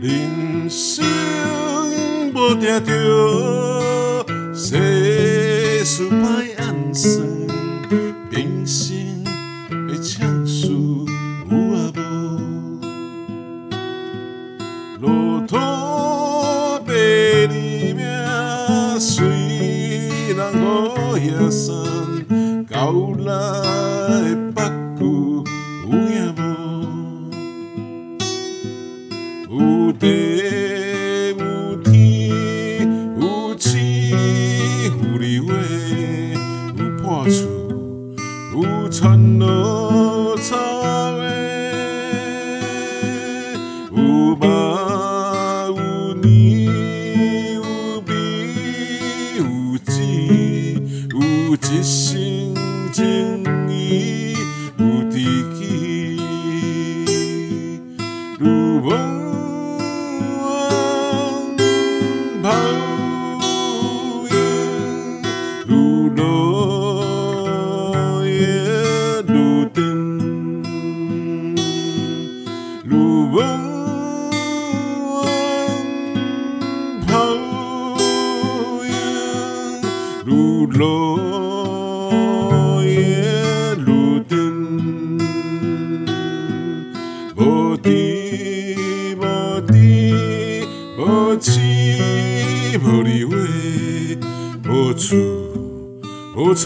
人生无定着，世事歹安算，人生的情事有啊无？路途白日命，虽然乌夜山，到来。厝有田落草原，有肉有年有味有钱，有一生情义有知己，如梦。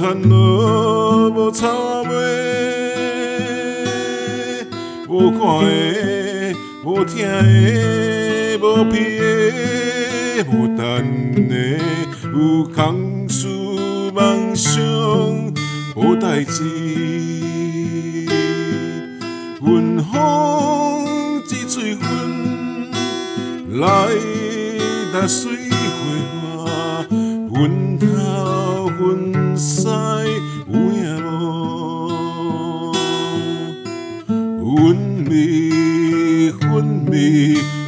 田路无草原，无看的无听的无味的无等的，有空思梦想无代志，阮风一嘴阮来踏水花花，阮头阮腮有影无？阮味昏迷。